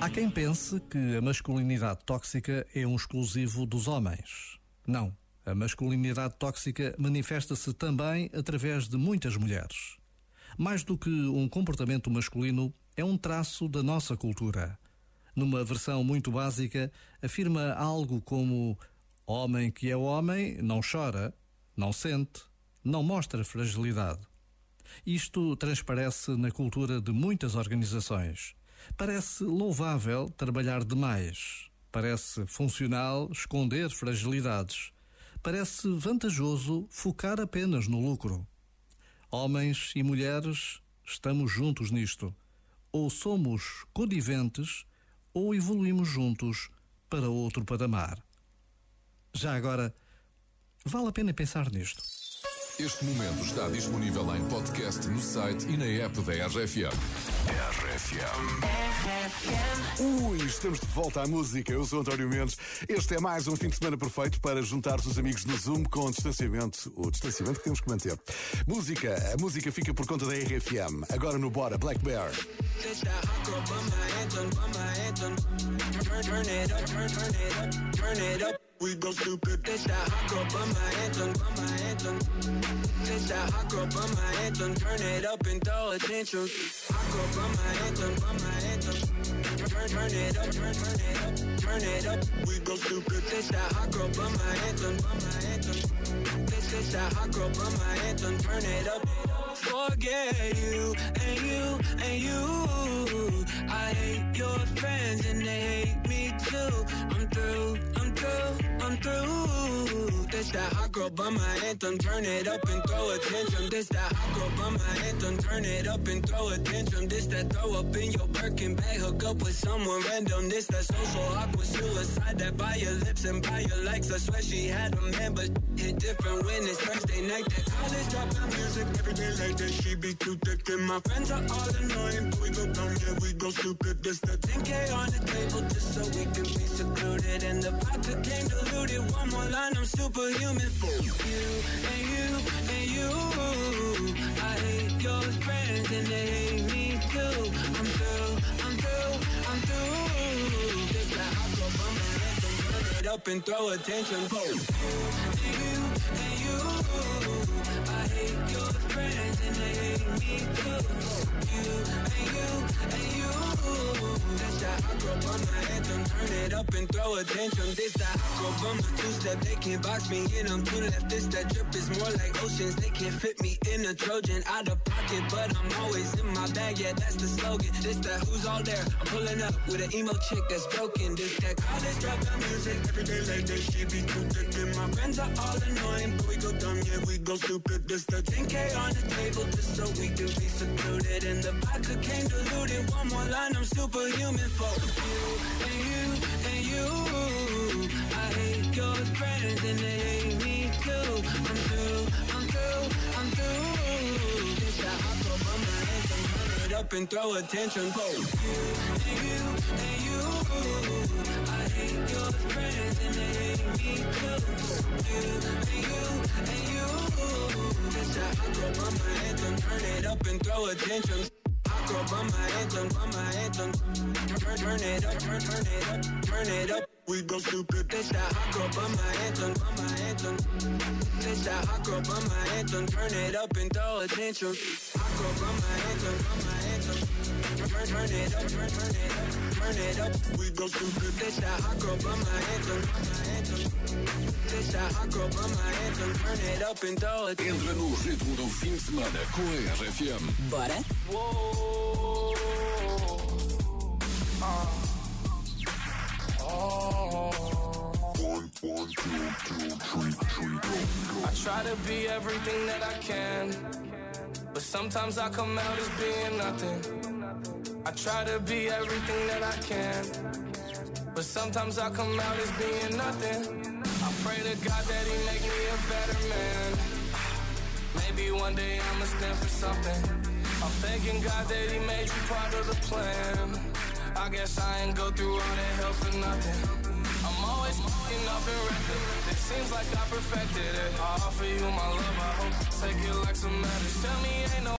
Há quem pense que a masculinidade tóxica é um exclusivo dos homens. Não. A masculinidade tóxica manifesta-se também através de muitas mulheres. Mais do que um comportamento masculino, é um traço da nossa cultura. Numa versão muito básica, afirma algo como: Homem que é homem não chora, não sente, não mostra fragilidade. Isto transparece na cultura de muitas organizações. Parece louvável trabalhar demais. Parece funcional esconder fragilidades. Parece vantajoso focar apenas no lucro. Homens e mulheres, estamos juntos nisto. Ou somos coniventes ou evoluímos juntos para outro patamar. Já agora, vale a pena pensar nisto. Este momento está disponível em podcast no site e na app da RFM. RFM. Ui, estamos de volta à música. Eu sou António Mendes. Este é mais um fim de semana perfeito para juntar os amigos no Zoom com distanciamento. O distanciamento que temos que manter. Música. A música fica por conta da RFM. Agora no Bora, Black Bear. We go stupid. This that hot girl bummer anthem, by my anthem. This that hot girl bummer anthem. Turn it up and throw attention. Hot girl bummer anthem, by my anthem. Turn, turn it up, turn, turn it up, turn it up. We go stupid. This that hot girl bummer anthem, bummer anthem. This, this that hot girl bummer anthem. Turn it up. Forget you and you and you. I hate your friends and they hate me too. I'm through, I'm through. This that hot girl bummer anthem. Turn it up and throw attention. This that hot girl bummer anthem. Turn it up and throw attention. This that throw up in your Birkin bag. Hook up with someone random. This that social awkward suicide. That by your lips and by your likes. I swear she had a man, but hit different when it's Thursday night. That college dropout music every day like that. She be too thick and my friends are all annoying. But we go dumb, yeah, we go stupid. This that 10K on the table just so we can be secluded. And the vodka came diluted. One more line, I'm superhuman for you and you and you. I hate your friends and they up and throw attention for you you you. I hate your friends and they hate me too. You and you and you. This that hot girl bummer anthem. Turn it up and throw attention. This that hot girl bummer two step. They can't box me in. I'm too left. This that drip is more like oceans. They can't fit me in a Trojan out of pocket, but I'm always in my bag. Yeah, that's the slogan. This that who's all there. I'm pulling up with an emo chick that's broken. This that college dropout music every day like this. She be too thick and my friends are all annoying, but we go dumb. Yeah, we go stupid. This the 10K on the table just so we can be secluded. And the vodka came diluted. One more line, I'm superhuman for you and you and you. I hate your friends and they hate me too. I'm through, I'm through, I'm through. By my it up and throw attention for you and you and you. I hate your friends and they hate me too. You and you and you. Hot girl bummer anthem. Turn it up and throw attention. Girl bummer anthem, bummer anthem. Turn, turn it up, turn, turn it up, turn it up. We go stupid. This that hot girl bummer anthem, bummer anthem. This that hot girl bummer anthem. Turn it up and throw attention. Hot girl bummer anthem, by my anthem. Turn, turn it up, turn, turn it up, turn up. We go stupid. This that hot girl by my anthem, by my anthem. This that hot girl bummer anthem. Turn it up and throw it. Entra no ritmo do fim de semana com a RFM. Bora? I try to be everything that I can, but sometimes I come out as being nothing. Try to be everything that I can, but sometimes I come out as being nothing. I pray to God that He make me a better man. Maybe one day I'ma stand for something. I'm thanking God that He made you part of the plan. I guess I ain't go through all that hell for nothing. I'm always. waking up and record. It seems like I perfected it. I offer you my love, I hope you take it like some medicine. Tell me ain't no